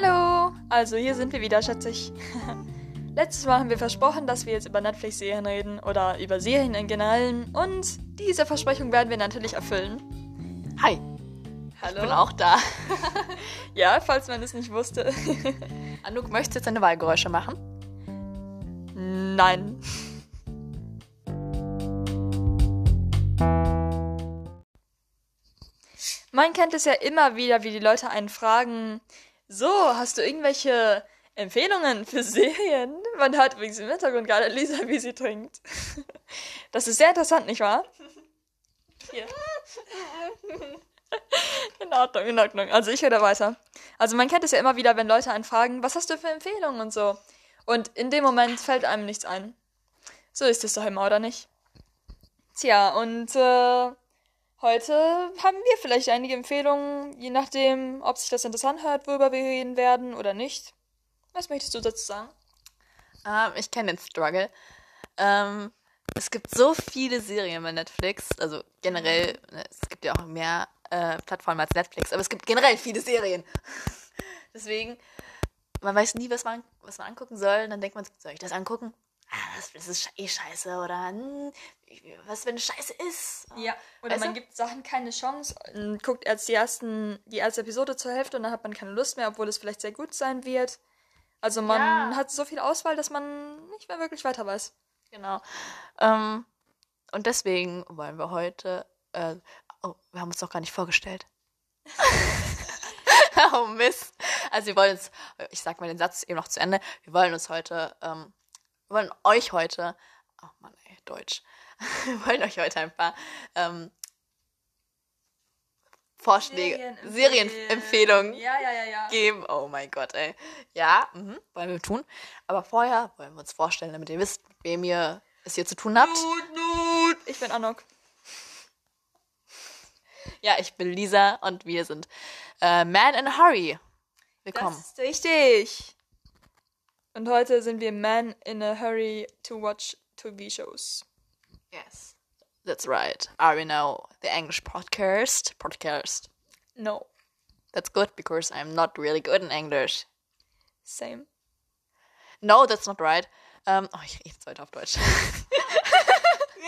Hallo! Also hier sind wir wieder, schätze ich. Letztes Mal haben wir versprochen, dass wir jetzt über Netflix-Serien reden oder über Serien in generellen und diese Versprechung werden wir natürlich erfüllen. Hi. Hallo. Ich bin auch da. Ja, falls man es nicht wusste. Anouk, möchtest du jetzt deine Wahlgeräusche machen? Nein. Man kennt es ja immer wieder, wie die Leute einen fragen, so, hast du irgendwelche Empfehlungen für Serien? Man hört übrigens im Hintergrund gerade Lisa, wie sie trinkt. Das ist sehr interessant, nicht wahr? Hier. In Ordnung, in Ordnung. Also ich rede weiter. Also man kennt es ja immer wieder, wenn Leute einen fragen, was hast du für Empfehlungen und so. Und in dem Moment fällt einem nichts ein. So ist es doch immer, oder nicht? Tja, und äh, heute haben wir vielleicht einige Empfehlungen, je nachdem, ob sich das interessant hört, worüber wir reden werden oder nicht. Was möchtest du dazu sagen? Ähm, ich kenne den Struggle. Ähm, es gibt so viele Serien bei Netflix. Also generell, ne, es gibt ja auch mehr äh, Plattformen als Netflix, aber es gibt generell viele Serien. Deswegen, man weiß nie, was man, was man angucken soll. Dann denkt man, soll ich das angucken? Ah, das, das ist eh scheiße. Oder hm, was, wenn es scheiße ist? Ja, oder Weißt man du? gibt Sachen keine Chance und guckt erst die, ersten, die erste Episode zur Hälfte und dann hat man keine Lust mehr, obwohl es vielleicht sehr gut sein wird. Also man Ja. hat so viel Auswahl, dass man nicht mehr wirklich weiter weiß. Genau. Ähm, und deswegen wollen wir heute. Äh, oh, wir haben uns noch gar nicht vorgestellt. oh Mist. Also wir wollen uns, ich sag mal den Satz eben noch zu Ende. Wir wollen uns heute, ähm, wollen euch heute, oh Mann, ey, Deutsch. Wir wollen euch heute ein paar ähm, Vorschläge, Serienempfehlungen Ja, ja, ja, ja. geben. Oh mein Gott, ey. Ja, mhm, wollen wir tun. Aber vorher wollen wir uns vorstellen, damit ihr wisst, mit wem ihr es hier zu tun habt. Ich bin Anok. Ja, ich bin Lisa und wir sind äh, Man in a Hurry. Willkommen. Das ist richtig. Und heute sind wir Man in a Hurry to watch TV-Shows. Yes. That's right. Are we know the English podcast? Podcast. No. That's good because I'm not really good in English. Same. No, that's not right. Ähm, oh, ich rede jetzt weiter auf Deutsch.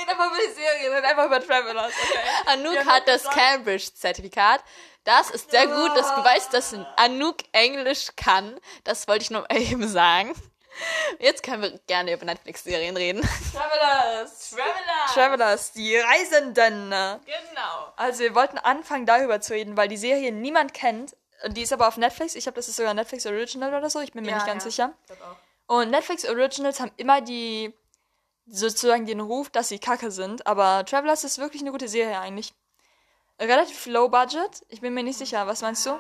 Red einfach über die Serie, red einfach über Travelers, okay? Anouk hat das Cambridge-Zertifikat. Das ist sehr gut. Das beweist, dass Anouk Englisch kann. Das wollte ich nur eben sagen. Jetzt können wir gerne über Netflix-Serien reden. Travelers! Travelers. Travelers, die Reisenden. Genau. Also wir wollten anfangen darüber zu reden, weil die Serie niemand kennt. Und Die ist aber auf Netflix. Ich glaube, das ist sogar Netflix Original oder so. Ich bin mir Ja, nicht ganz ja. sicher. Ich glaub auch. Und Netflix Originals haben immer die sozusagen den Ruf, dass sie kacke sind. Aber Travelers ist wirklich eine gute Serie eigentlich. Relativ low budget. Ich bin mir nicht sicher. Was meinst du?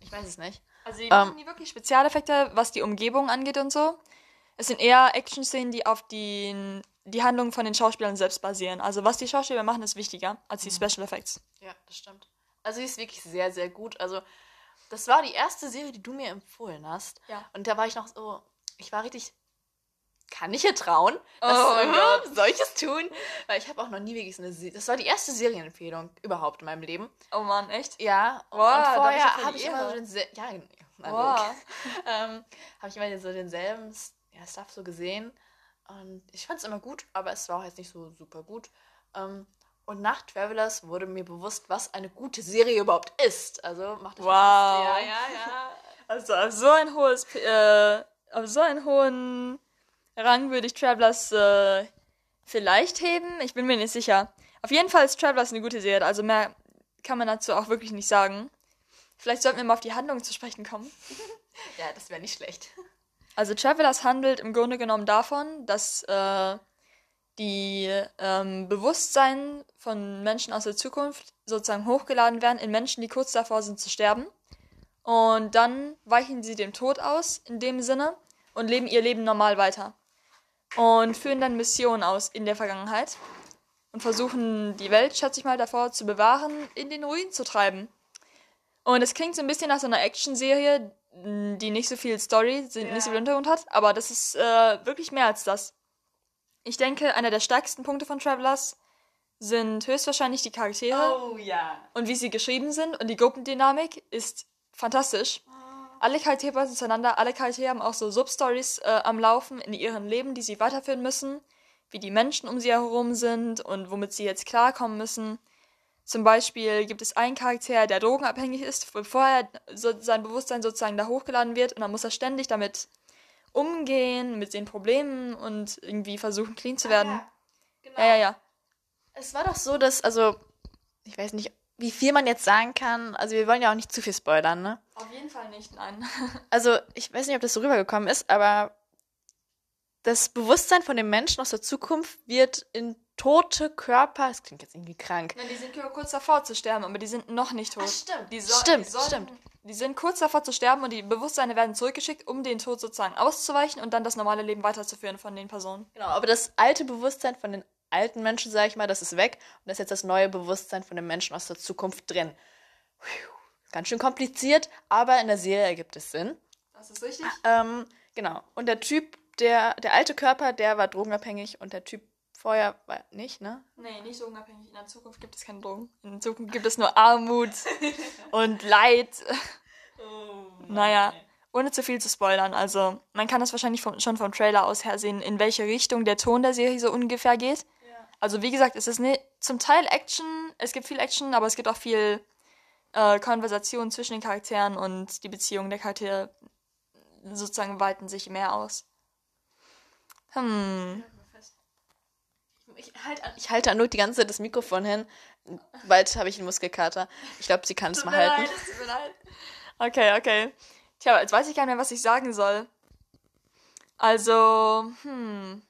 Ich weiß es nicht. Also die Ähm. machen nie wirklich Spezialeffekte, was die Umgebung angeht und so. Es sind eher Action-Szenen, die auf die, die Handlungen von den Schauspielern selbst basieren. Also was die Schauspieler machen, ist wichtiger als die Special Effects. Ja, das stimmt. Also sie ist wirklich sehr, sehr gut. Also das war die erste Serie, die du mir empfohlen hast. Ja. Und da war ich noch so, ich war richtig, kann ich hier trauen? Oh Was, mein äh, Gott. Soll ich es tun? Weil ich habe auch noch nie wirklich so eine Serie. Das war die erste Serienempfehlung überhaupt in meinem Leben. Oh Mann, echt? Ja. Wow, und hab ich vorher ja voll habe die ich immer so denselben, ja, na Wow. ähm, habe ich immer so denselben ja, Stuff so gesehen. Und ich fand es immer gut, aber es war auch jetzt nicht so super gut. Ähm, und nach Travelers wurde mir bewusst, was eine gute Serie überhaupt ist. Also macht das Wow. Ja, ja, ja. Also auf so ein hohes, äh, auf so einen hohen Rang würde ich Travelers äh, vielleicht heben. Ich bin mir nicht sicher. Auf jeden Fall ist Travelers eine gute Serie. Also mehr kann man dazu auch wirklich nicht sagen. Vielleicht sollten wir mal auf die Handlung zu sprechen kommen. Ja, das wäre nicht schlecht. Also Travelers handelt im Grunde genommen davon, dass äh, die ähm, Bewusstsein von Menschen aus der Zukunft sozusagen hochgeladen werden in Menschen, die kurz davor sind zu sterben. Und dann weichen sie dem Tod aus, in dem Sinne, und leben ihr Leben normal weiter. Und führen dann Missionen aus in der Vergangenheit. Und versuchen die Welt, schätze ich mal, davor zu bewahren, in den Ruin zu treiben. Und es klingt so ein bisschen nach so einer Action-Serie, die nicht so viel Story, nicht so viel Hintergrund hat, aber das ist äh, wirklich mehr als das. Ich denke, einer der stärksten Punkte von Travelers sind höchstwahrscheinlich die Charaktere Oh ja. und wie sie geschrieben sind und die Gruppendynamik ist fantastisch. Alle Charaktere passen zueinander, alle Charaktere haben auch so Substories äh, am Laufen in ihrem Leben, die sie weiterführen müssen, wie die Menschen um sie herum sind und womit sie jetzt klarkommen müssen. Zum Beispiel gibt es einen Charakter, der drogenabhängig ist, bevor er so sein Bewusstsein sozusagen da hochgeladen wird und dann muss er ständig damit umgehen, mit den Problemen und irgendwie versuchen, clean zu werden. ja, genau. ja, ja, ja. Es war doch so, dass, also, ich weiß nicht, wie viel man jetzt sagen kann. Also, wir wollen ja auch nicht zu viel spoilern, ne? Auf jeden Fall nicht, nein. Also, ich weiß nicht, ob das so rübergekommen ist, aber das Bewusstsein von den Menschen aus der Zukunft wird in tote Körper, das klingt jetzt irgendwie krank, Nein, die sind kurz davor zu sterben, aber die sind noch nicht tot. Ach, stimmt. Die Stimmt, die sollen- stimmt. Die sind kurz davor zu sterben und die Bewusstseine werden zurückgeschickt, um den Tod sozusagen auszuweichen und dann das normale Leben weiterzuführen von den Personen. Genau, aber das alte Bewusstsein von den alten Menschen, sag ich mal, das ist weg und da ist jetzt das neue Bewusstsein von den Menschen aus der Zukunft drin. Puh, Ganz schön kompliziert, aber in der Serie ergibt es Sinn. Das ist richtig. Ähm, genau. Und der Typ, der, der alte Körper, der war drogenabhängig und der Typ vorher war nicht, ne? Nee, nicht so unabhängig. In der Zukunft gibt es keine Drogen. In der Zukunft gibt es nur Armut und Leid. Naja, ohne zu viel zu spoilern. Also, man kann das wahrscheinlich vom, schon vom Trailer aus her sehen, in welche Richtung der Ton der Serie so ungefähr geht. Also, wie gesagt, es ist ne, zum Teil Action, es gibt viel Action, aber es gibt auch viel äh, Konversation zwischen den Charakteren und die Beziehungen der Charaktere sozusagen weiten sich mehr aus. Hm. Ich halte ich halte an die ganze Zeit das Mikrofon hin. Bald habe ich einen Muskelkater. Ich glaube, sie kann es mal halten. es tut mir leid. Okay, okay. Tja, jetzt weiß ich gar nicht mehr, was ich sagen soll. Also, hm.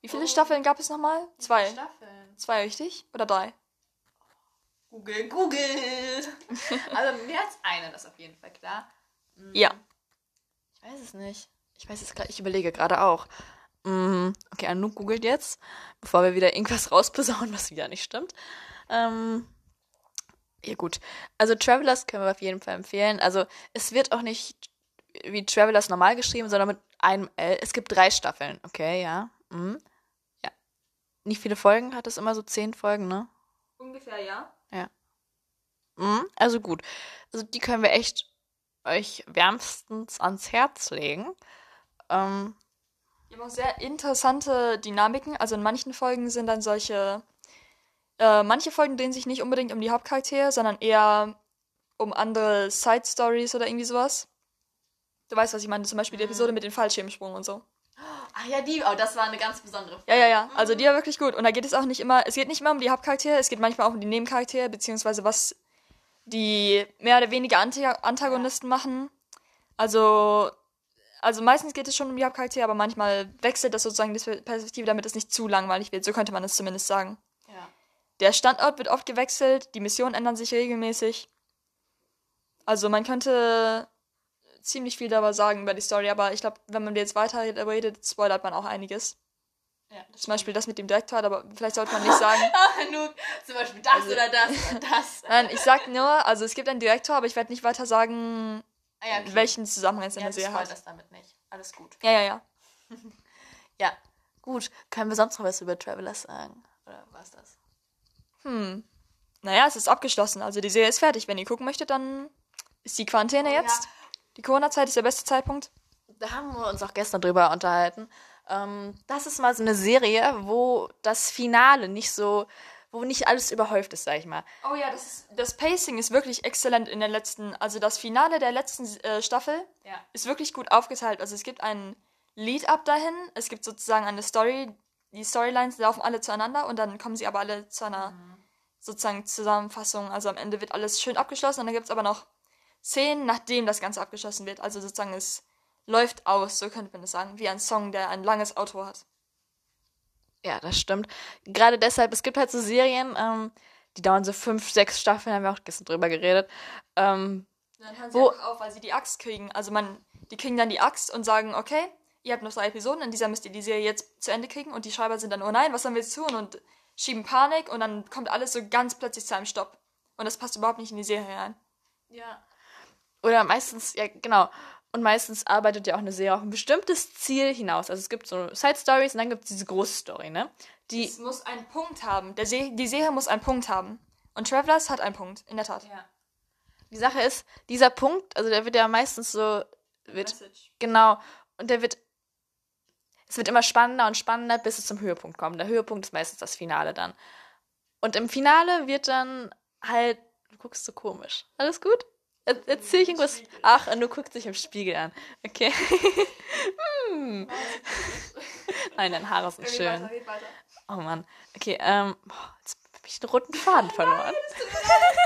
Wie viele Staffeln gab es nochmal? Zwei. Staffeln. Zwei, richtig? Oder drei? Google, Google. also mehr als eine, das ist auf jeden Fall klar. Ja. Ich weiß es nicht. Ich weiß es gerade, ich überlege gerade auch. Mm, Okay, Anouk googelt jetzt, bevor wir wieder irgendwas rausposaunen, was wieder nicht stimmt. Ähm, ja gut. Also Travelers können wir auf jeden Fall empfehlen. Also es wird auch nicht wie Travelers normal geschrieben, sondern mit einem L. Es gibt drei Staffeln, okay, ja. Mhm. Ja. Nicht viele Folgen, hat es immer so zehn Folgen, ne? Ungefähr, ja. Mhm, also gut. Also die können wir echt euch wärmstens ans Herz legen. Ähm, Die haben auch sehr interessante Dynamiken. Also in manchen Folgen sind dann solche. Äh, manche Folgen drehen sich nicht unbedingt um die Hauptcharaktere, sondern eher um andere Side-Stories oder irgendwie sowas. Du weißt, was ich meine. Zum Beispiel die Episode mit dem Fallschirmsprung und so. Ach ja, die, oh, das war eine ganz besondere Ja, ja, ja. Also die war wirklich gut. Und da geht es auch nicht immer, es geht nicht immer um die Hauptcharaktere, es geht manchmal auch um die Nebencharaktere, beziehungsweise was die mehr oder weniger Anti Antagonisten machen. Also, also meistens geht es schon um die Hauptcharaktere, aber manchmal wechselt das sozusagen die Perspektive, damit es nicht zu langweilig wird. So könnte man es zumindest sagen. Ja. Der Standort wird oft gewechselt, die Missionen ändern sich regelmäßig. Also man könnte ziemlich viel darüber sagen über die Story, aber ich glaube, wenn man jetzt weiter redet, spoilert man auch einiges. Ja Zum Beispiel das mit dem Direktor, aber vielleicht sollte man nicht sagen. Anouk, zum Beispiel das oder das oder das. Nein, ich sag nur, also es gibt einen Direktor, aber ich werde nicht weiter sagen, Ah, ja, okay. welchen Zusammenhang es in ja, der Serie hat. das damit nicht. Alles gut. Ja, ja, ja. Ja, gut. Können wir sonst noch was über Travelers sagen? Oder was das? Hm. Naja, es ist abgeschlossen. Also die Serie ist fertig. Wenn ihr gucken möchtet, dann ist die Quarantäne Oh, ja. jetzt. Die Corona-Zeit ist der beste Zeitpunkt. Da haben wir uns auch gestern drüber unterhalten. Ähm, das ist mal so eine Serie, wo das Finale nicht so, wo nicht alles überhäuft ist, sag ich mal. Oh ja, das, ist, das Pacing ist wirklich exzellent in der letzten, also das Finale der letzten äh, Staffel Ja. ist wirklich gut aufgeteilt. Also es gibt ein Lead-up dahin, es gibt sozusagen eine Story, die Storylines laufen alle zueinander und dann kommen sie aber alle zu einer sozusagen Zusammenfassung. Also am Ende wird alles schön abgeschlossen und dann gibt es aber noch Szenen, nachdem das Ganze abgeschlossen wird. Also sozusagen es läuft aus, so könnte man es sagen, wie ein Song, der ein langes Outro hat. Ja, das stimmt. Gerade deshalb, es gibt halt so Serien, ähm, die dauern so fünf, sechs Staffeln, haben wir auch gestern drüber geredet. Ähm, Dann hören sie Wo- einfach auf, weil sie die Axt kriegen. Also man, die kriegen dann die Axt und sagen, okay, ihr habt noch drei Episoden, in dieser müsst ihr die Serie jetzt zu Ende kriegen. Und die Schreiber sind dann, oh nein, was sollen wir jetzt tun? Und schieben Panik und dann kommt alles so ganz plötzlich zu einem Stopp. Und das passt überhaupt nicht in die Serie rein. ja. Oder meistens, ja, genau. Und meistens arbeitet ja auch eine Serie auf ein bestimmtes Ziel hinaus. Also es gibt so Side Stories und dann gibt es diese große Story, ne? Die. Es muss einen Punkt haben. Der Se die Serie muss einen Punkt haben. Und Travelers hat einen Punkt, in der Tat. Ja. die Sache ist, dieser Punkt, also der wird ja meistens so, wird, Message. genau, und der wird, es wird immer spannender und spannender, bis es zum Höhepunkt kommt. Der Höhepunkt ist meistens das Finale dann. Und im Finale wird dann halt, du guckst so komisch. Alles gut? Er, erzähl ich irgendwas? Ach, und du guckst dich im Spiegel an. Okay. hm. Nein, deine Haare sind schön. weiter, red weiter. Oh Mann. Okay, ähm, jetzt habe ich den roten Faden verloren.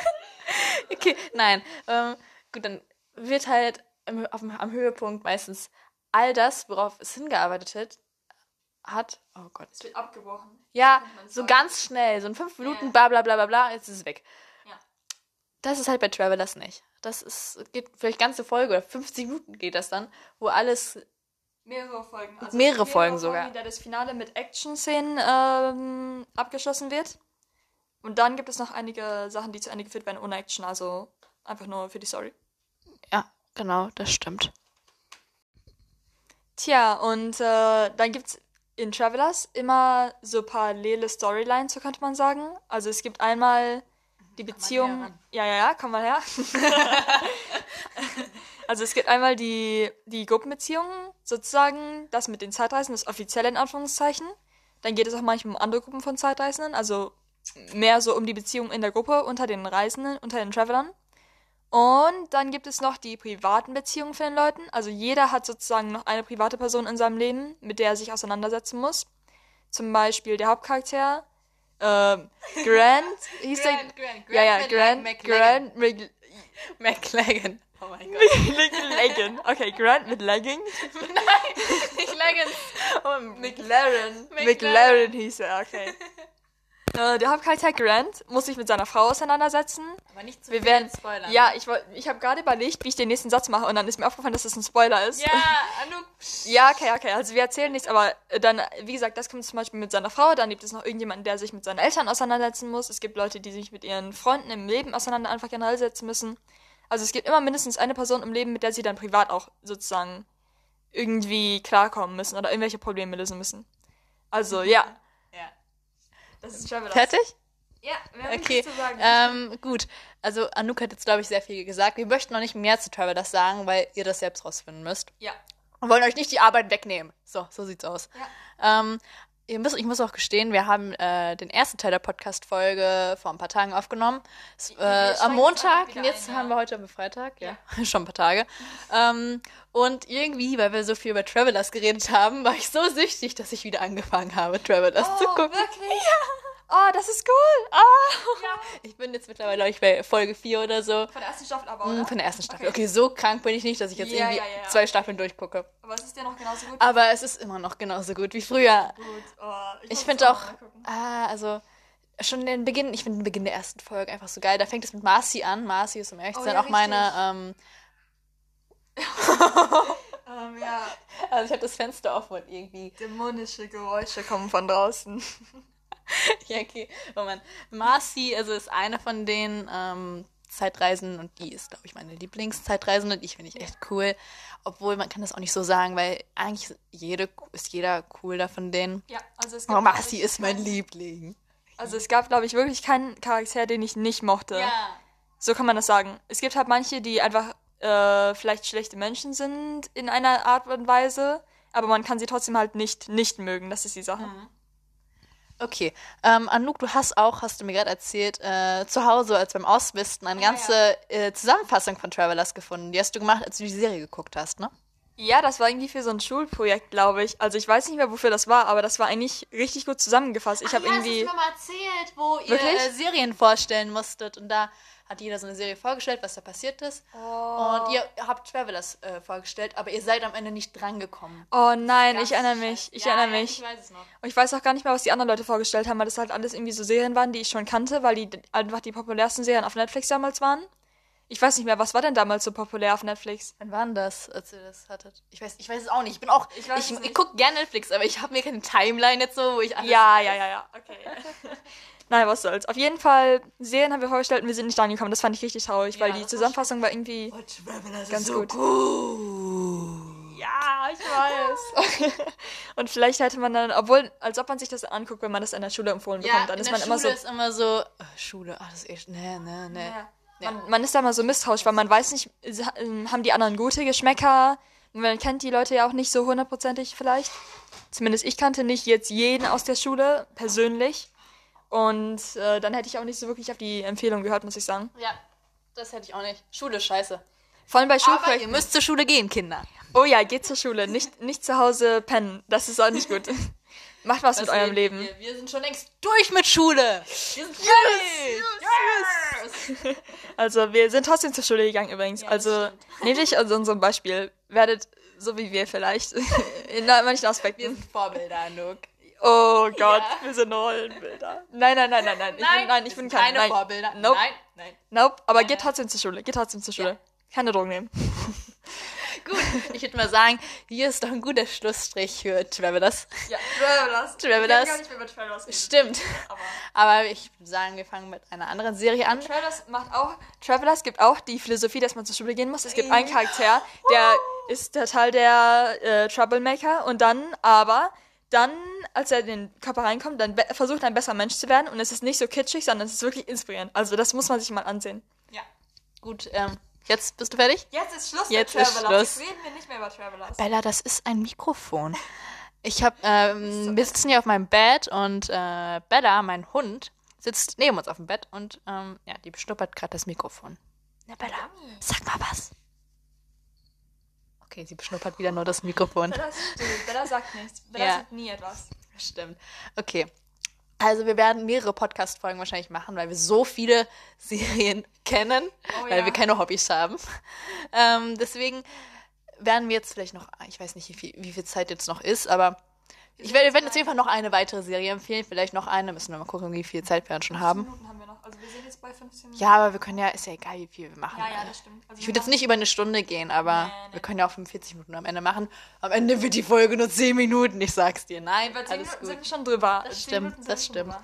okay, nein. Ähm, gut, dann wird halt im, auf, am Höhepunkt meistens all das, worauf es hingearbeitet hat, hat. Oh Gott. Es wird abgebrochen. Ja, so ganz schnell, so in fünf Minuten, bla bla bla bla bla, jetzt ist es weg. Das ist halt bei Travelers nicht. Das ist, geht vielleicht ganze Folge oder 50 Minuten geht das dann, wo alles Mehrere Folgen. Also Mehrere Folgen sogar. In der das Finale mit Action-Szenen ähm, abgeschlossen wird. Und dann gibt es noch einige Sachen, die zu Ende geführt werden ohne Action. Also einfach nur für die Story. Ja, genau, das stimmt. Tja, und äh, dann gibt es in Travelers immer so parallele Storylines, so könnte man sagen. Also es gibt einmal die Beziehung. Ja, ja, ja, komm mal her. also es gibt einmal die, die Gruppenbeziehung, sozusagen, das mit den Zeitreisen, das offizielle in Anführungszeichen. Dann geht es auch manchmal um andere Gruppen von Zeitreisenden, also mehr so um die Beziehung in der Gruppe unter den Reisenden, unter den Travelern. Und dann gibt es noch die privaten Beziehungen von den Leuten. Also jeder hat sozusagen noch eine private Person in seinem Leben, mit der er sich auseinandersetzen muss. Zum Beispiel der Hauptcharakter, ähm, Grant, hieß der... Grant, Grant, ja, ja, Grant Grant, McLagan. Grant Mc- McLagan. Oh mein Gott. McLagan. Okay, Grant mit Legging. Nein, nicht Leggings. Oh, McLaren. McLaren. McLaren hieß er, okay. Äh, der Hauptcharakter Grant muss sich mit seiner Frau auseinandersetzen. Aber nicht zu Wir viel werden. spoilern. Ja, ich, ich habe gerade überlegt, wie ich den nächsten Satz mache und dann ist mir aufgefallen, dass das ein Spoiler ist. Ja, Anouk. Ja, okay, okay. Also wir erzählen nichts, aber äh, dann, wie gesagt, das kommt zum Beispiel mit seiner Frau. Dann gibt es noch irgendjemanden, der sich mit seinen Eltern auseinandersetzen muss. Es gibt Leute, die sich mit ihren Freunden im Leben auseinander einfach generell setzen müssen. Also es gibt immer mindestens eine Person im Leben, mit der sie dann privat auch sozusagen irgendwie klarkommen müssen oder irgendwelche Probleme lösen müssen. Also Ja. Das ist Travelers. Fertig? Ja, mehr hab ich Okay, zu sagen. ähm, gut. Also Anouk hat jetzt, glaube ich, sehr viel gesagt. Wir möchten noch nicht mehr zu Travelers sagen, weil ihr das selbst rausfinden müsst. ja. Wir wollen euch nicht die Arbeit wegnehmen. So, so sieht's aus. Ähm, ihr müsst, ich muss auch gestehen, wir haben äh, den ersten Teil der Podcast-Folge vor ein paar Tagen aufgenommen. Äh, am Montag, und jetzt ein, ja. haben wir heute am Freitag, ja, schon ein paar Tage. Ähm, und irgendwie, weil wir so viel über Travelers geredet haben, war ich so süchtig, dass ich wieder angefangen habe, Travelers zu Oh, gucken. wirklich? Oh, das ist cool. Ah. Ich bin jetzt mittlerweile, glaube ich, bei Folge 4 oder so. Von der ersten Staffel aber, Mm, oder? Von der ersten Staffel. Okay, so krank bin ich nicht, dass ich jetzt Ja, irgendwie ja, ja, ja. zwei Staffeln durchgucke. Aber es ist ja noch genauso gut. Aber es ist immer noch genauso gut wie früher. Gut. Oh, Ich muss finde auch, ah, also schon den Beginn, ich finde den Beginn der ersten Folge einfach so geil. Da fängt es mit Marcy an. Marcy ist um ehrlich zu Oh, ja, auch meine, ähm, Ähm, ja, also ich habe das Fenster offen und irgendwie, dämonische Geräusche kommen von draußen. ja okay, Mann. Marcy, also ist eine von den ähm, Zeitreisen und die ist, glaube ich, meine Lieblingszeitreisende. Die finde ich echt cool. Obwohl man kann das auch nicht so sagen, weil eigentlich ist, jede, ist jeder cool da von denen. Ja, also es Aber gab, Marcy ist mein Liebling. Also es gab, glaube ich, wirklich keinen Charakter, den ich nicht mochte. So kann man das sagen. Es gibt halt manche, die einfach äh, vielleicht schlechte Menschen sind in einer Art und Weise, aber man kann sie trotzdem halt nicht nicht mögen. Das ist die Sache. Okay, ähm, Anouk, du hast auch, hast du mir gerade erzählt, äh, zu Hause, als beim Ausmisten, eine Ja, ganze Äh, Zusammenfassung von Travelers gefunden. Die hast du gemacht, als du die Serie geguckt hast, ne? Ja, das war irgendwie für so ein Schulprojekt, glaube ich. Also ich weiß nicht mehr, wofür das war, aber das war eigentlich richtig gut zusammengefasst. Ich habe irgendwie. mal erzählt, wo ihr äh, Serien vorstellen musstet. Und da hat jeder so eine Serie vorgestellt, was da passiert ist. Oh. Und ihr habt Travelers äh, vorgestellt, aber ihr seid am Ende nicht drangekommen. Oh nein, ich erinnere mich. scheiße. Ich Ja, erinnere ja, mich. Ich weiß es noch. Und ich weiß auch gar nicht mehr, was die anderen Leute vorgestellt haben, weil das halt alles irgendwie so Serien waren, die ich schon kannte, weil die einfach die populärsten Serien auf Netflix damals waren. Ich weiß nicht mehr, was war denn damals so populär auf Netflix? Wann war denn das, als ihr das hattet? Ich weiß, ich weiß es auch nicht. Ich bin auch, Ich ich, weiß ich, gucke gerne Netflix, aber ich habe mir keine Timeline jetzt so, wo ich alles Ja, ja, ja, ja. Okay. Nein, was soll's. Auf jeden Fall, Serien haben wir vorgestellt und wir sind nicht angekommen. Das fand ich richtig traurig, weil Ja, die das war Zusammenfassung war irgendwie. Oh, Ganz so gut. gut. Ja, ich weiß. und vielleicht hätte man dann, obwohl, als ob man sich das anguckt, wenn man das in der Schule empfohlen bekommt, dann in ist man Schule immer so. ist immer so, äh, Schule, ach, das ist echt, nee, nee, nee. Ja. Ja. Man, man ist da mal so misstrauisch, weil man weiß nicht, ähm, haben die anderen gute Geschmäcker? Man kennt die Leute ja auch nicht so hundertprozentig vielleicht. Zumindest ich kannte nicht jetzt jeden aus der Schule persönlich. Und äh, dann hätte ich auch nicht so wirklich auf die Empfehlung gehört, muss ich sagen. Ja, das hätte ich auch nicht. Schule ist scheiße. Vor allem bei Aber ihr Schulprojekten. müsst zur Schule gehen, Kinder. Oh ja, geht zur Schule, nicht, nicht zu Hause pennen. Das ist auch nicht gut. Macht was mit Das eurem Leben. Wir, wir sind schon längst durch mit Schule. Wir sind fertig. Yes! Also wir sind trotzdem zur Schule gegangen übrigens. das also nehmt euch also unserem Beispiel. Werdet so wie wir vielleicht. In manchen Wir Aspekten. sind Vorbilder, Anouk. Oh Gott, Ja. wir sind Rollenbilder. Nein, nein, nein, nein, nein. Ich bin, nein, ich bin kein, keine nein. Vorbilder. Nope. Nein, nein. Nope, aber Nein, geht nein. trotzdem zur Schule. Geht trotzdem zur Schule. Ja. Keine Drogen nehmen. Gut, ich würde mal sagen, hier ist doch ein guter Schlussstrich für Travelers. Ja, Travelers. Travelers. Haben gar nicht mehr über Travelers geredet. Stimmt. Aber Aber ich würde sagen, wir fangen mit einer anderen Serie an. Travelers macht auch, Travelers gibt auch die Philosophie, dass man zur Schule gehen muss. Es gibt einen Charakter, der ist der Teil der äh, Troublemaker und dann aber, dann, als er in den Körper reinkommt, dann versucht er ein besserer Mensch zu werden und es ist nicht so kitschig, sondern es ist wirklich inspirierend. Also das muss man sich mal ansehen. Ja. Gut, ähm, jetzt bist du fertig? Jetzt ist Schluss Jetzt mit ist Travelers. Schluss. reden wir nicht mehr über Travelers. Bella, das ist ein Mikrofon. Ich habe, ähm, wir sitzen hier auf meinem Bett und äh, Bella, mein Hund, sitzt neben uns auf dem Bett und ähm, ja, die beschnuppert gerade das Mikrofon. Na Bella, sag mal was. Okay, sie beschnuppert wieder nur das Mikrofon. Bella still. Bella sagt nichts. Bella Ja. sagt nie etwas. Stimmt. Okay. Also wir werden mehrere Podcast-Folgen wahrscheinlich machen, weil wir so viele Serien kennen, Oh weil ja. wir keine Hobbys haben. Ähm, deswegen werden wir jetzt vielleicht noch, ich weiß nicht, wie viel, wie viel Zeit jetzt noch ist, aber ich werde, wir werden jetzt auf jeden Fall noch eine weitere Serie empfehlen, vielleicht noch eine, müssen wir mal gucken, wie viel Zeit wir dann schon haben. Minuten haben wir. Also wir sind jetzt bei 15 Minuten. Ja, aber wir können ja, ist ja egal, wie viel wir machen. ja, ja, das stimmt. Also Ich würde jetzt nicht über eine Stunde gehen, aber Nee, nee. wir können ja auch 45 Minuten am Ende machen. Am Ende wird die Folge nur 10 Minuten, ich sag's dir. Nein, Über 10 alles Minuten gut. sind schon drüber. Das 10 stimmt, das stimmt.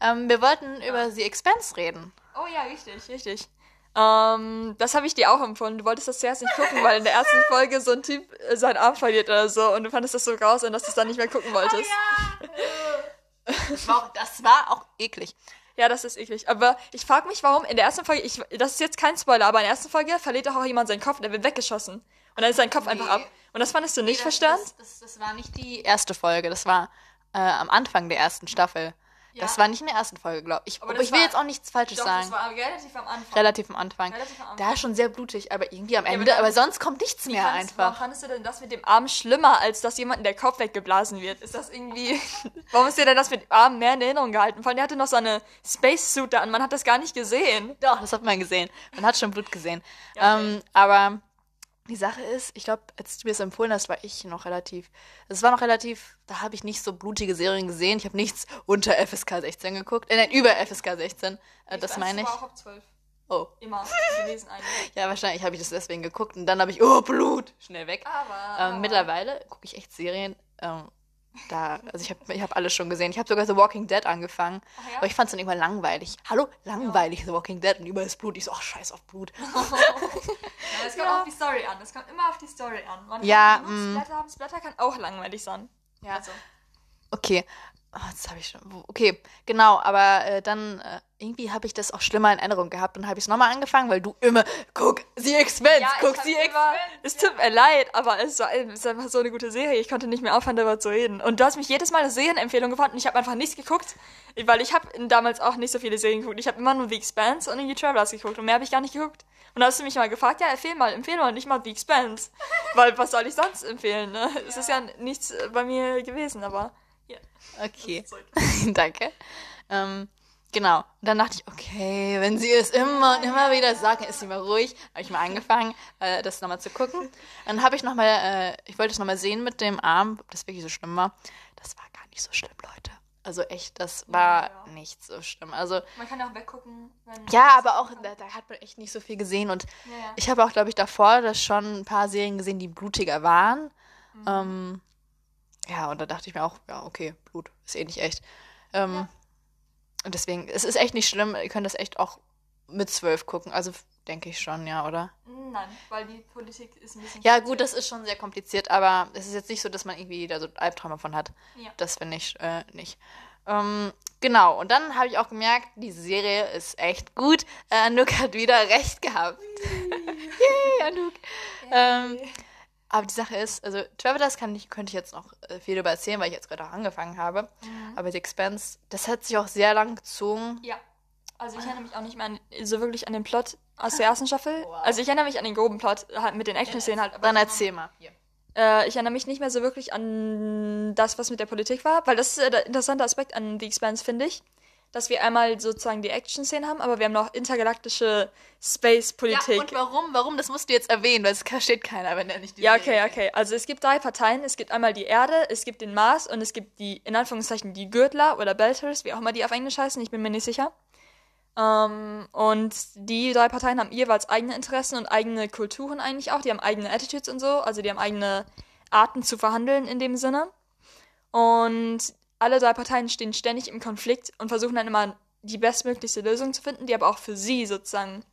Ähm, wir wollten über The Expense reden. Oh ja, richtig, richtig. Ähm, das habe ich dir auch empfohlen. Du wolltest das zuerst nicht gucken, weil in der ersten Folge so ein Typ äh, seinen Arm verliert oder so und du fandest das so grausam, dass du es dann nicht mehr gucken wolltest. Das war auch, das war auch eklig. Ja, das ist eklig. Aber ich frage mich, warum in der ersten Folge, ich, das ist jetzt kein Spoiler, aber in der ersten Folge verliert auch jemand seinen Kopf, der wird weggeschossen. Und dann ist sein Kopf einfach ab. Und das fandest du nicht verstörend? Das, das, das war nicht die erste Folge, das war äh, am Anfang der ersten Staffel. Das war nicht in der ersten Folge, glaube ich. Aber Aber, ich will jetzt auch nichts Falsches Doch, sagen. das war relativ am Anfang. Relativ am Anfang. Relativ am Anfang. Da ist schon sehr blutig, aber irgendwie am Ende. dann- aber sonst kommt nichts mehr fandest- Warum einfach. fandest du denn das mit dem Arm schlimmer, als dass jemandem der Kopf weggeblasen wird? Ist das irgendwie. warum ist dir denn das mit dem Arm mehr in Erinnerung gehalten? Vor allem, der hatte noch so eine Space-Suit da an, man hat das gar nicht gesehen. Doch, das hat man gesehen. Man hat schon Blut gesehen. Ja, ähm, aber die Sache ist, ich glaube, als du mir es empfohlen hast, war ich noch relativ. Es war noch relativ. Da habe ich nicht so blutige Serien gesehen. Ich habe nichts unter FSK 16 geguckt. Äh, nein, über FSK 16. Äh, das meine ich. war auch ab 12. Oh. Immer gewesen eigentlich. Ja, wahrscheinlich habe ich das deswegen geguckt und dann habe ich, oh, Blut, schnell weg. Aber. Ähm, mittlerweile gucke ich echt Serien. Ähm, da, also ich habe ich hab alles schon gesehen. Ich habe sogar The Walking Dead angefangen. Ja? Aber ich fand es dann irgendwann langweilig. Hallo? Langweilig, The Walking Dead. Und überall ist Blut. Ich so, ach, scheiß auf Blut. Ja, es kommt Ja. auf die Story an. Es kommt immer auf die Story an. Man Ja, kann mm. Splatter haben. Splatter kann auch langweilig sein. Ja. Also. Okay. Oh, jetzt habe ich schon. Okay, genau, aber äh, dann äh, irgendwie habe ich das auch schlimmer in Erinnerung gehabt. Dann habe ich es nochmal angefangen, weil du immer, guck, The Expense, Ja, guck, immer, Expense. es tut mir leid, aber es war es ist einfach so eine gute Serie. Ich konnte nicht mehr aufhören, darüber zu reden. Und du hast mich jedes Mal eine Serienempfehlung gefunden und ich habe einfach nichts geguckt, weil ich habe damals auch nicht so viele Serien geguckt. Ich habe immer nur The Expanse und The Travelers geguckt und mehr habe ich gar nicht geguckt. Und da hast du mich mal gefragt, ja, empfehl mal, empfehl mal, nicht mal The Expanse. weil was soll ich sonst empfehlen, ne? Es ist ja nichts äh, bei mir gewesen, aber ja. Okay, danke. Ähm, genau. Und dann dachte ich, okay, wenn sie es immer und immer wieder sagt, dann ist sie mal ruhig. Habe ich mal angefangen, äh, das nochmal zu gucken. Dann habe ich nochmal, äh, ich wollte es nochmal sehen mit dem Arm, ob das wirklich so schlimm war. Das war gar nicht so schlimm, Leute. Also echt, das war Ja, ja. nicht so schlimm. Also Man kann auch weggucken, wenn. Ja, aber auch, da, da hat man echt nicht so viel gesehen. Und Ja, ich habe auch, glaube ich, davor das schon ein paar Serien gesehen, die blutiger waren. Ähm, ja, und da dachte ich mir auch, ja, okay, Blut ist eh nicht echt. Ähm, Ja. Und deswegen, es ist echt nicht schlimm. Ihr könnt das echt auch mit zwölf gucken. Also denke ich schon, ja, oder? Nein, weil die Politik ist ein bisschen. Ja, gut, das ist schon sehr kompliziert, aber es ist jetzt nicht so, dass man irgendwie da so Albträume von hat. Ja. Das finde ich äh, nicht. Ähm, genau, und dann habe ich auch gemerkt, die Serie ist echt gut. Äh, Anouk hat wieder recht gehabt. Yay, Anouk. Ähm, aber die Sache ist, also Travelers kann ich, könnte ich jetzt noch äh, viel darüber erzählen, weil ich jetzt gerade auch angefangen habe. Aber The Expanse, das hat sich auch sehr lang gezogen. Ja. Also ich erinnere mich auch nicht mehr an, so wirklich an den Plot aus der ersten Staffel. Also ich erinnere mich an den groben Plot, halt mit den Action-Szenen halt. Dann erzähl mal. Hier. Äh, ich erinnere mich nicht mehr so wirklich an das, was mit der Politik war, weil das ist der interessante Aspekt an The Expanse, finde ich. Dass wir einmal sozusagen die Action-Szenen haben, aber wir haben noch intergalaktische Space-Politik. Ja, und warum? Warum? Das musst du jetzt erwähnen, weil es versteht keiner, wenn er nicht die Ja, okay, okay. Also es gibt drei Parteien. Es gibt einmal die Erde, es gibt den Mars und es gibt die, in Anführungszeichen, die Gürtler oder Belters, wie auch immer die auf Englisch heißen, ich bin mir nicht sicher. Ähm, und die drei Parteien haben jeweils eigene Interessen und eigene Kulturen eigentlich auch. Die haben eigene Attitudes und so, also die haben eigene Arten zu verhandeln in dem Sinne. Und alle drei Parteien stehen ständig im Konflikt und versuchen dann immer die bestmöglichste Lösung zu finden, die aber auch für sie sozusagen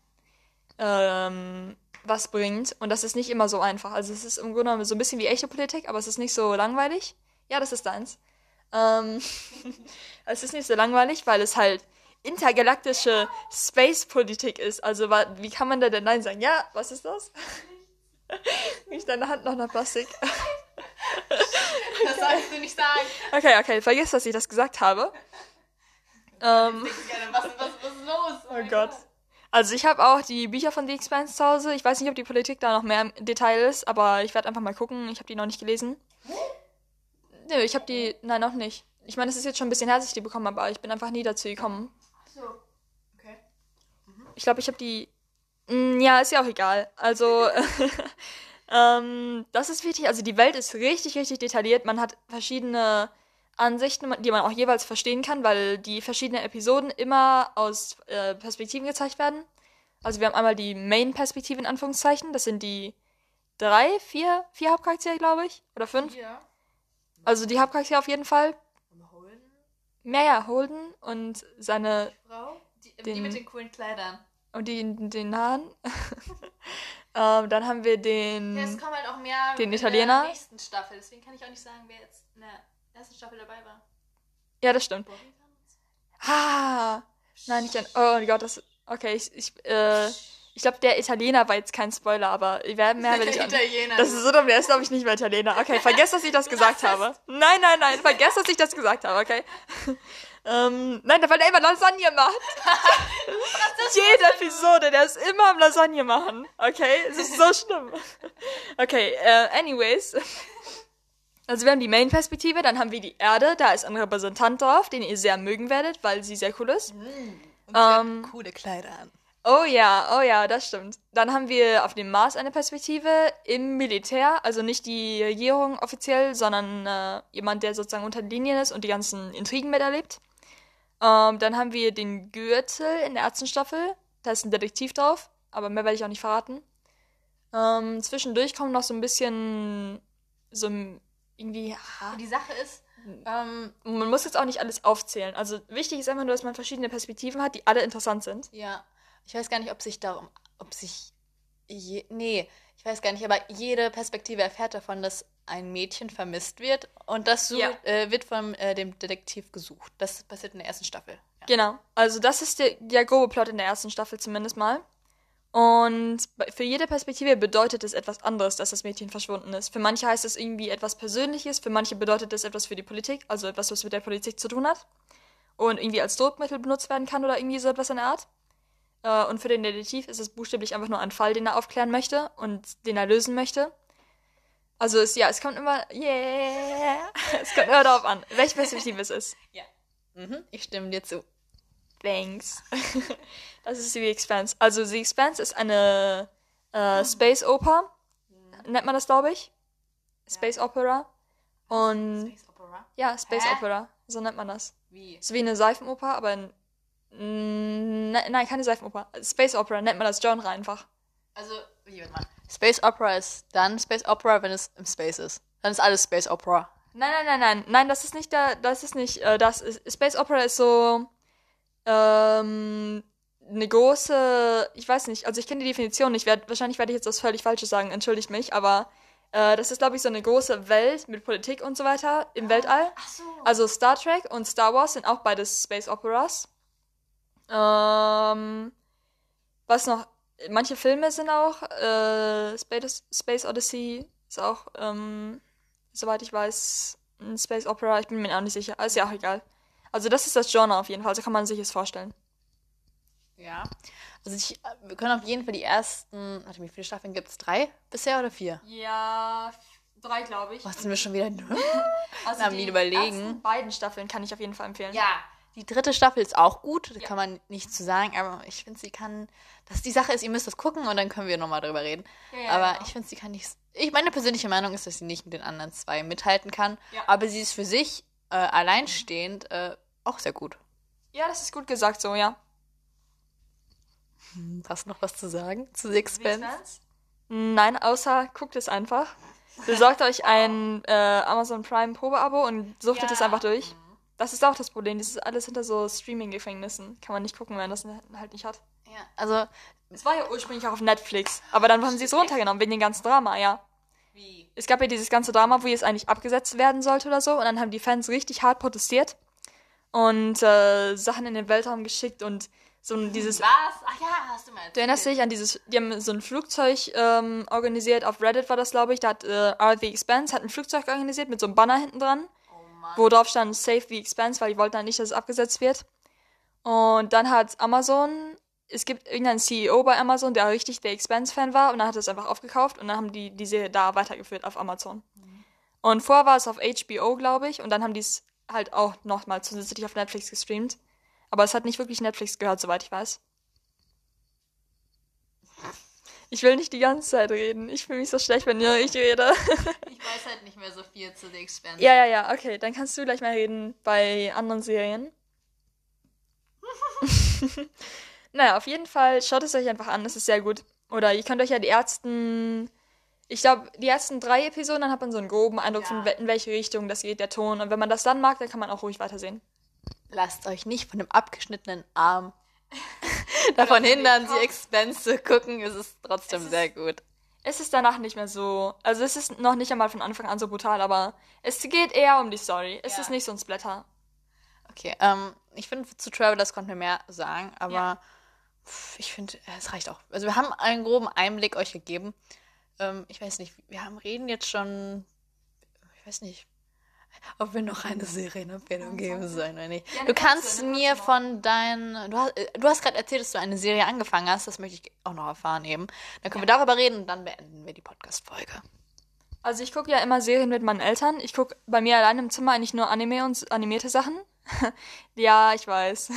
ähm, was bringt. Und das ist nicht immer so einfach. Also es ist im Grunde genommen so ein bisschen wie echte Politik, aber es ist nicht so langweilig. Ja, das ist deins. Ähm, es ist nicht so langweilig, weil es halt intergalaktische Space-Politik ist. Also wie kann man da denn Nein sagen? Ja, was ist das? Nicht deine Hand noch nach Plastik. Das sollst du nicht sagen. Okay, okay, vergiss, dass ich das gesagt habe. Ähm, Was, was, was ist los? Oh Gott. Also ich habe auch die Bücher von The Expanse zu Hause. Ich weiß nicht, ob die Politik da noch mehr im Detail ist, aber ich werde einfach mal gucken. Ich habe die noch nicht gelesen. Nö, ich habe die, nein, noch nicht. Ich meine, es ist jetzt schon ein bisschen her, dass ich die bekommen habe, aber ich bin einfach nie dazu gekommen. So. Okay. Ich glaube, ich habe die. Mm, Ja, ist ja auch egal. Also, ähm, das ist wichtig. Also, die Welt ist richtig, richtig detailliert. Man hat verschiedene Ansichten, die man auch jeweils verstehen kann, weil die verschiedenen Episoden immer aus äh, Perspektiven gezeigt werden. Also, wir haben einmal die Main-Perspektive in Anführungszeichen. Das sind die drei, vier, vier Hauptcharaktere, glaube ich. Oder fünf. Hier. Also, die Hauptcharaktere auf jeden Fall. Holden. Mehr ja, Holden und seine Frau. Die, die Den- mit den coolen Kleidern. und die den Haaren. ähm, dann haben wir den. Ja, es kommen halt auch mehr Den in Italiener? der nächsten Staffel. Deswegen kann ich auch nicht sagen, wer jetzt in der ersten Staffel dabei war. Ja, das stimmt. Ah, nein, nicht ein. Oh Gott, das. Okay, ich, ich, äh, ich glaube, der Italiener war jetzt kein Spoiler, aber wer mehr will ich Der an. Italiener. Das ist so dumm, der ist, glaube ich, nicht mehr Italiener. Okay, vergesst, dass ich das gesagt habe. Nein, nein, nein, vergesst, dass ich das gesagt habe, okay? Ähm, nein, weil der immer Lasagne macht. Jede Episode, der ist immer am Lasagne machen. Okay, es ist so schlimm. Okay, äh, anyways. Also wir haben die Main-Perspektive, dann haben wir die Erde, da ist ein Repräsentant drauf, den ihr sehr mögen werdet, weil sie sehr cool ist. Und sie hat ähm, coole Kleider an. Oh ja, oh ja, das stimmt. Dann haben wir auf dem Mars eine Perspektive im Militär, also nicht die Regierung offiziell, sondern äh, jemand, der sozusagen unter den Linien ist und die ganzen Intrigen miterlebt. Ähm, dann haben wir den Gürtel in der ersten Staffel, da ist ein Detektiv drauf, aber mehr werde ich auch nicht verraten. Ähm, zwischendurch kommt noch so ein bisschen so ein- irgendwie, ha, die Sache ist, ähm, man muss jetzt auch nicht alles aufzählen. Also wichtig ist einfach nur, dass man verschiedene Perspektiven hat, die alle interessant sind. ja, ich weiß gar nicht, ob sich darum, ob sich, je, nee, ich weiß gar nicht, aber jede Perspektive erfährt davon, dass ein Mädchen vermisst wird und das Ja. äh, wird von äh, dem Detektiv gesucht. Das passiert in der ersten Staffel. Ja. Genau. Also das ist der, der grobe Plot in der ersten Staffel zumindest mal. Und für jede Perspektive bedeutet es etwas anderes, dass das Mädchen verschwunden ist. Für manche heißt es irgendwie etwas Persönliches, für manche bedeutet es etwas für die Politik, also etwas, was mit der Politik zu tun hat. Und irgendwie als Druckmittel benutzt werden kann oder irgendwie so etwas in der Art. Äh, Und für den Detektiv ist es buchstäblich einfach nur ein Fall, den er aufklären möchte und den er lösen möchte. Also es, ja, es kommt immer, yeah, es kommt immer darauf an, welche Perspektive es ist. Ja. Mhm, ich stimme dir zu. Thanks. Das ist The Expanse. Also The Expanse ist eine äh, Space Oper, nennt man das, glaube ich. Space Opera. Und Space Opera? ja, Space Hä? Opera, so nennt man das. Wie? Ist wie eine Seifenoper, aber in, ne, nein, keine Seifenoper. Space Opera nennt man das Genre einfach. Also, warte mal. Space Opera ist dann Space Opera, wenn es im Space ist. Dann ist alles Space Opera. Nein, nein, nein, nein, nein, das ist nicht der, das ist nicht, äh, das ist, Space Opera ist so, ähm, eine große, ich weiß nicht, also ich kenne die Definition nicht, werd, wahrscheinlich werde ich jetzt was völlig Falsches sagen, entschuldigt mich, aber Äh, das ist, glaube ich, so eine große Welt mit Politik und so weiter im Weltall. Ach so. Also Star Trek und Star Wars sind auch beides Space Operas. Ähm, was noch? Manche Filme sind auch. Äh, Space, Space Odyssey ist auch, ähm, soweit ich weiß, ein Space Opera. Ich bin mir auch nicht sicher. Ist ja auch egal. Also das ist das Genre auf jeden Fall. So kann man sich es vorstellen. Ja. Also ich, wir können auf jeden Fall die ersten. Warte, wie viele Staffeln gibt es? Drei bisher oder vier? Ja, drei glaube ich. Was sind wir schon wieder? Also Na, wie überlegen. beiden Staffeln kann ich auf jeden Fall empfehlen. Ja. Die dritte Staffel ist auch gut, da kann man nichts zu sagen, aber ich finde, sie kann. Das die Sache ist, ihr müsst das gucken und dann können wir nochmal drüber reden. Ja, ja, aber genau. ich finde, sie kann nicht. Ich meine persönliche Meinung ist, dass sie nicht mit den anderen zwei mithalten kann. Ja. Aber sie ist für sich äh, alleinstehend äh, auch sehr gut. Ja, das ist gut gesagt so, ja. Hast du noch was zu sagen zu Sixpence? Nein, außer guckt es einfach. Besorgt euch ein äh, Amazon Prime Probeabo und suchtet Ja. es einfach durch. Das ist auch das Problem. Das ist alles hinter so Streaming-Gefängnissen. Kann man nicht gucken, wenn man das halt nicht hat. Ja, also. Es war ja ursprünglich auch auf Netflix, aber dann haben sie es runtergenommen wegen dem ganzen Drama, ja. Wie? Es gab ja dieses ganze Drama, wo es eigentlich abgesetzt werden sollte oder so, und dann haben die Fans richtig hart protestiert und äh, Sachen in den Weltraum geschickt und so ein, dieses Was? Ach ja, hast du mal Du erinnerst dich an dieses, die haben so ein Flugzeug ähm, organisiert, auf Reddit war das, glaube ich, da hat äh, R The Expanse hat ein Flugzeug organisiert mit so einem Banner hinten dran. Wo drauf stand Save the Expanse, weil die wollten halt nicht, dass es abgesetzt wird. Und dann hat Amazon, es gibt irgendeinen CEO bei Amazon, der richtig der Expanse-Fan war und dann hat er es einfach aufgekauft und dann haben die die Serie da weitergeführt auf Amazon. Und vorher war es auf HBO, glaube ich, und dann haben die es halt auch nochmal zusätzlich auf Netflix gestreamt. Aber es hat nicht wirklich Netflix gehört, soweit ich weiß. Ich will nicht die ganze Zeit reden. Ich fühle mich so schlecht, wenn nur ich rede. Ich weiß halt nicht mehr so viel zu The Expanse. ja, ja, ja, okay. Dann kannst du gleich mal reden bei anderen Serien. naja, auf jeden Fall schaut es euch einfach an. Es ist sehr gut. Oder ihr könnt euch ja die ersten. Ich glaube, die ersten drei Episoden, dann hat man so einen groben Eindruck, Ja. von in welche Richtung das geht, der Ton. Und wenn man das dann mag, dann kann man auch ruhig weitersehen. Lasst euch nicht von dem abgeschnittenen Arm davon von dem hindern, die Expense zu gucken. Es ist trotzdem Es ist- sehr gut. Es ist danach nicht mehr so. Also, es ist noch nicht einmal von Anfang an so brutal, aber es geht eher um die Story. Es Ja. ist nicht so ein Splatter. Okay, ähm, ich finde, zu Travelers konnten wir mehr sagen, aber Ja. ich finde, äh, es reicht auch. Also wir haben einen groben Einblick euch gegeben. Ähm, ich weiß nicht, wir haben reden jetzt schon, ich weiß nicht, ob wir noch eine Serienempfehlung geben sollen oder nicht. Ja, du kannst mir von deinen, du hast, äh, du hast gerade erzählt, dass du eine Serie angefangen hast, das möchte ich auch noch erfahren eben. Dann können wir darüber reden und dann beenden wir die Podcast-Folge. Also, ich gucke ja immer Serien mit meinen Eltern. Ich gucke bei mir allein im Zimmer eigentlich nur Anime und animierte Sachen. ja, ich weiß.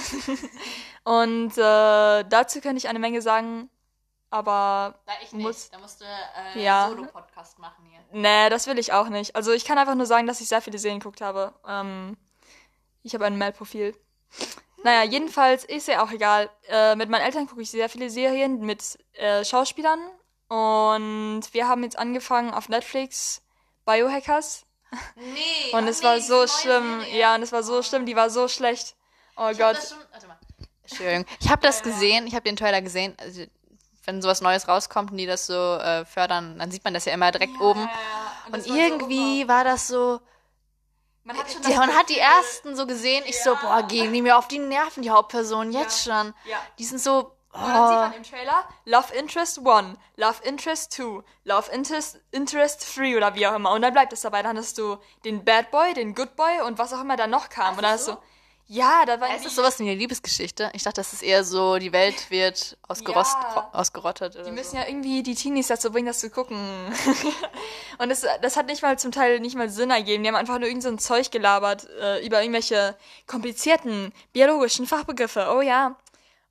und äh, dazu könnte ich eine Menge sagen, aber Da ich Muss- da musst du äh, Ja. Solo-Podcast machen hier. nee, das will ich auch nicht. Also, ich kann einfach nur sagen, dass ich sehr viele Serien geguckt habe. Ähm, ich habe ein Mail-Profil. Naja, jedenfalls ist ja auch egal. Äh, mit meinen Eltern gucke ich sehr viele Serien mit äh, Schauspielern. Und wir haben jetzt angefangen auf Netflix Biohackers. Nee. Und es war so schlimm. Ja, und es war so schlimm. Die war so schlecht. Oh Ich hab Gott. das schon, warte mal. Entschuldigung. Ich habe das gesehen, ich habe den Trailer gesehen. Also, wenn sowas Neues rauskommt und die das so äh, fördern, dann sieht man das ja immer direkt oben. Und, irgendwie war das so. man hat schon Die, man hat die ersten so gesehen. Ich so, boah, gehen die mir auf die Nerven, die Hauptpersonen, jetzt schon. Ja. Die sind so. Und dann sieht Oh. man im Trailer Love Interest 1, Love Interest 2, Love Interest, Interest 3 oder wie auch immer. Und dann bleibt es dabei. Dann hast du den Bad Boy, den Good Boy und was auch immer da noch kam. und dann hast so? Ja, da war Ist das sowas wie eine Liebesgeschichte? Ich dachte, das ist eher so, die Welt wird ausgerost, Ja. ausgerottet. Oder Die müssen so. ja irgendwie die Teenies dazu bringen, das zu gucken. und das, das hat nicht mal zum Teil nicht mal Sinn ergeben. Die haben einfach nur irgend so ein Zeug gelabert äh, über irgendwelche komplizierten biologischen Fachbegriffe. Oh ja.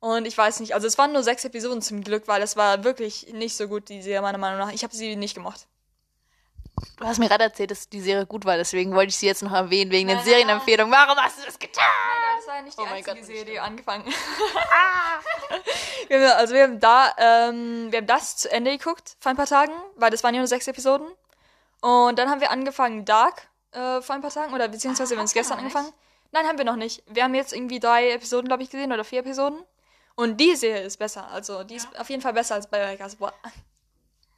Und ich weiß nicht, also es waren nur sechs Episoden zum Glück, weil es war wirklich nicht so gut, die Serie meiner Meinung nach. Ich habe sie nicht gemocht. Du hast mir gerade erzählt, dass die Serie gut war, deswegen wollte ich sie jetzt noch erwähnen, wegen den Nein, Serienempfehlungen. Warum hast du das getan? Das war ja nicht die Oh einzige Gott, Serie, die angefangen. haben, also wir haben da, ähm, wir haben das zu Ende geguckt vor ein paar Tagen, weil das waren ja nur sechs Episoden. Und dann haben wir angefangen Dark äh, vor ein paar Tagen, oder beziehungsweise wir haben es gestern angefangen. Nein, haben wir noch nicht. Wir haben jetzt irgendwie drei Episoden, glaube ich, gesehen, oder vier Episoden. Und die Serie ist besser. Also die ist auf jeden Fall besser als Biohackers. Boah.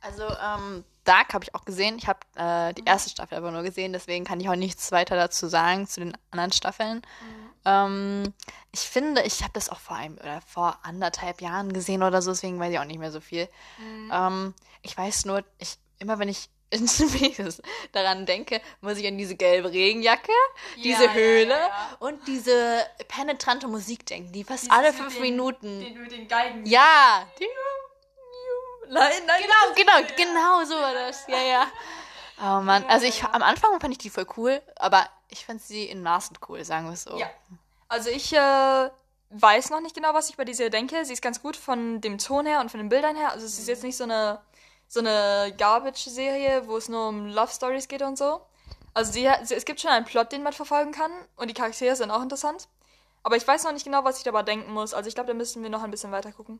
Also, ähm, Dark habe ich auch gesehen. Ich habe äh, die erste Staffel aber nur gesehen, deswegen kann ich auch nichts weiter dazu sagen, zu den anderen Staffeln. Ähm, ich finde, ich habe das auch vor einem oder vor anderthalb Jahren gesehen oder so, deswegen weiß ich auch nicht mehr so viel. Ähm, ich weiß nur, ich, immer wenn ich daran denke, muss ich an diese gelbe Regenjacke, diese ja, Höhle ja, ja. und diese penetrante Musik denken, die fast Dieses alle fünf den- Minuten. Den, den Geigen. Ja, Nein, nein. genau, genau, genau so war das. Ja, ja. Oh Mann, also ich am Anfang fand ich die voll cool, aber ich fand sie in Maßen cool, sagen wir es so. Ja. Also ich äh, weiß noch nicht genau, was ich bei dieser denke. Sie ist ganz gut von dem Ton her und von den Bildern her. Also es ist jetzt nicht so eine so eine Garbage-Serie, wo es nur um Love Stories geht und so. Also sie, es gibt schon einen Plot, den man verfolgen kann und die Charaktere sind auch interessant. Aber ich weiß noch nicht genau, was ich dabei denken muss. Also ich glaube, da müssen wir noch ein bisschen weiter gucken.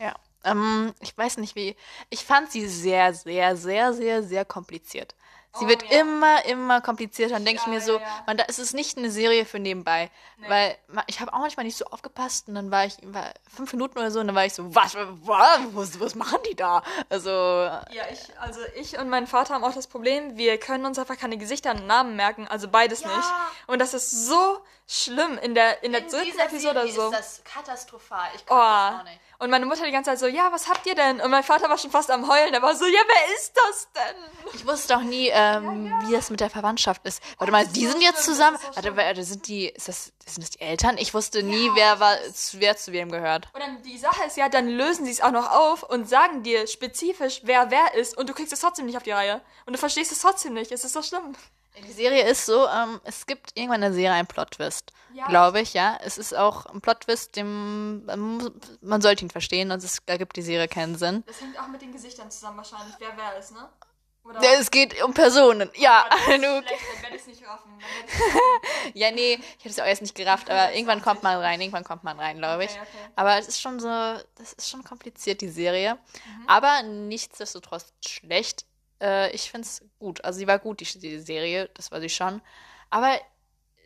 Ja. Ähm, ich weiß nicht wie. Ich fand sie sehr, sehr, sehr, sehr, sehr kompliziert. Sie Oh, wird ja. immer, immer komplizierter. Dann denke ich Ja, mir ja, so, ja. man, da ist es nicht eine Serie für nebenbei. Nee. Weil ich habe auch manchmal nicht so aufgepasst und dann war ich war fünf Minuten oder so und dann war ich so, was, was, was, machen die da? Also, Ja, ich, also ich und mein Vater haben auch das Problem, wir können uns einfach keine Gesichter und Namen merken, also beides Ja. nicht. Und das ist so schlimm in der, in der dritten Episode so. das katastrophal. Ich Oh. Und meine Mutter die ganze Zeit so, ja, was habt ihr denn? Und mein Vater war schon fast am Heulen. Der war so, ja, wer ist das denn? Ich wusste auch nie, ähm, wie das mit der Verwandtschaft ist. Warte mal, die sind jetzt zusammen. so Warte, warte, sind die, ist das, sind das die Eltern? Ich wusste nie, wer war, wer zu wem gehört. Und dann die Sache ist ja, dann lösen sie es auch noch auf und sagen dir spezifisch, wer wer ist. Und du kriegst es trotzdem nicht auf die Reihe. Und du verstehst es trotzdem nicht. Es ist so schlimm. Die Serie ist so, ähm, es gibt irgendwann in der Serie einen Plot-Twist. Ja. Glaube ich, ja. Es ist auch ein Plot-Twist, dem, ähm, man sollte ihn verstehen, sonst ergibt die Serie keinen Sinn. Das hängt auch mit den Gesichtern zusammen wahrscheinlich, wer wer ist, ne? Oder Ja, Es geht um Personen. Ja, schlecht, dann werde ich es nicht ich's- Ja, nee, ich hätte es auch erst nicht gerafft, aber irgendwann kommt man rein, irgendwann kommt man rein, glaube ich. Okay, okay. Aber es ist schon so, das ist schon kompliziert, die Serie. Mhm. Aber nichtsdestotrotz schlecht. Äh, ich finde es gut. Also sie war gut, die, die Serie, das war sie schon. Aber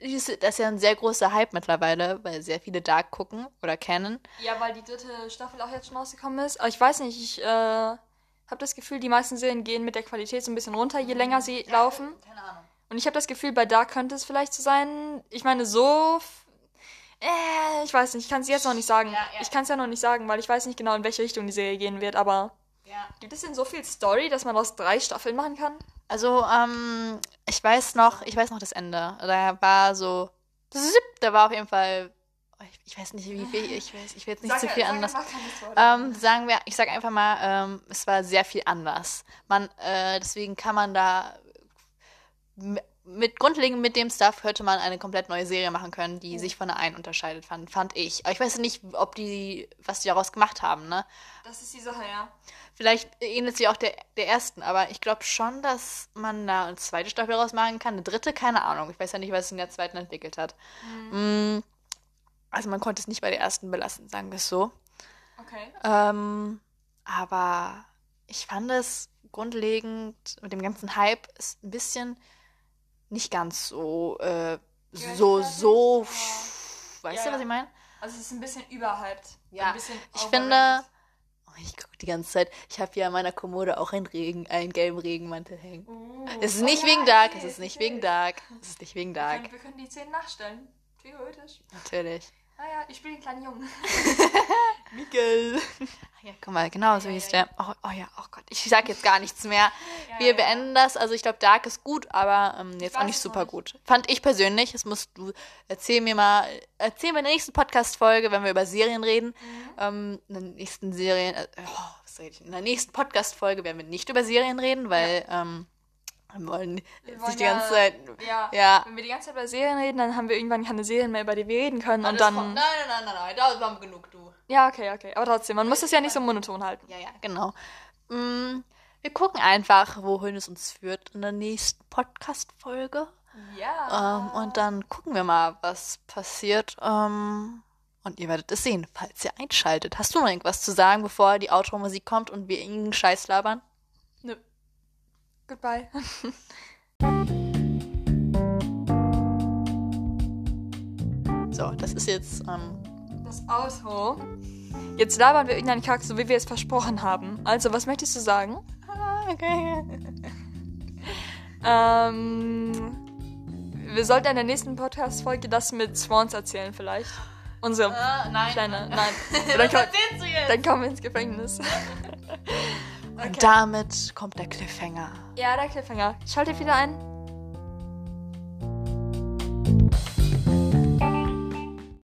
das ist ja ein sehr großer Hype mittlerweile, weil sehr viele Dark gucken oder kennen. Ja, weil die dritte Staffel auch jetzt schon rausgekommen ist. Aber ich weiß nicht, ich äh, habe das Gefühl, die meisten Serien gehen mit der Qualität so ein bisschen runter, je länger sie laufen. Keine Ahnung. Und ich habe das Gefühl, bei Dark könnte es vielleicht so sein. Ich meine, so. Äh, ich weiß nicht, ich kann es jetzt noch nicht sagen. Ja, ja. Ich kann es ja noch nicht sagen, weil ich weiß nicht genau, in welche Richtung die Serie gehen wird. Aber Ja. gibt es denn so viel Story, dass man aus drei Staffeln machen kann? Also, ähm, ich weiß noch, ich weiß noch das Ende. Da war so, da war auf jeden Fall, oh, ich, ich weiß nicht, wie viel, ich weiß, ich will jetzt nicht zu viel anders. Ähm, sagen wir, ich sage einfach mal, ähm, es war sehr viel anders. Man, äh, deswegen kann man da mit grundlegend mit dem Stuff hätte man eine komplett neue Serie machen können, die sich von der einen unterscheidet, fand, fand ich. Aber ich weiß nicht, ob die, was die daraus gemacht haben, ne? Das ist die Sache, ja. Vielleicht ähnelt sie auch der, der ersten, aber ich glaube schon, dass man da eine zweite Staffel daraus machen kann. Eine dritte, keine Ahnung. Ich weiß ja nicht, was sich in der zweiten entwickelt hat. Mm, Also man konnte es nicht bei der ersten belassen, sagen wir es so. Okay. Ähm, aber ich fand es grundlegend mit dem ganzen Hype ist ein bisschen nicht ganz so äh, so so nicht, weißt Ja, du, was ich meine? Also es ist ein bisschen überhyped. Ja, Ein bisschen Ich finde, oh, ich gucke die ganze Zeit. Ich habe hier an meiner Kommode auch einen Regen, einen gelben Regenmantel hängen. Uh, Es ist oh nicht ja, wegen Dark, es ist nicht ich wegen Dark, es ist nicht wegen Wir Dark, können, wir können die Szenen nachstellen. Theoretisch. natürlich. Naja, ich spiele den kleinen Jungen. Miguel. Ja, guck mal, genau so ja, hieß ja, der. Oh, oh ja, oh Gott, ich sag jetzt gar nichts mehr. Ja, Wir ja, ja. beenden das. Also ich glaube, Dark ist gut, aber ähm, jetzt auch nicht super nicht. gut. Fand ich persönlich. Das musst du erzähl mir mal, erzähl mir in der nächsten Podcast-Folge, wenn wir über Serien reden. Mhm. Ähm, in der nächsten Serien, äh, oh, was rede ich? In der nächsten Podcast-Folge werden wir nicht über Serien reden, weil ähm, wir wollen Wir wollen nicht die ganze Zeit. Ja. Ja. Wenn wir die ganze Zeit über Serien reden, dann haben wir irgendwann keine Serien mehr, über die wir reden können. Und dann. kommt- Nein, nein, nein, nein, nein, da haben wir genug, du. Ja, okay, okay. Aber trotzdem, man muss es ja nicht so monoton halten. Ja, ja, genau. Mm, wir gucken einfach, wohin es uns führt in der nächsten Podcast-Folge. Ja. Ähm, und dann gucken wir mal, was passiert. Ähm, und ihr werdet es sehen, falls ihr einschaltet. Hast du noch irgendwas zu sagen, bevor die Outro-Musik kommt und wir irgendeinen Scheiß labern? Goodbye. So, das ist jetzt, ähm, Das Outro. Jetzt labern wir irgendeinen Kack, so wie wir es versprochen haben. Also, was möchtest du sagen? Okay. Ähm, wir sollten in der nächsten Podcast-Folge das mit Swans erzählen, vielleicht. Unsere Äh, nein. kleine. Nein. Dann, komm, erzählst du jetzt? dann kommen wir ins Gefängnis. Und damit kommt der Cliffhanger. ja, der Cliffhanger. Schaltet wieder ein.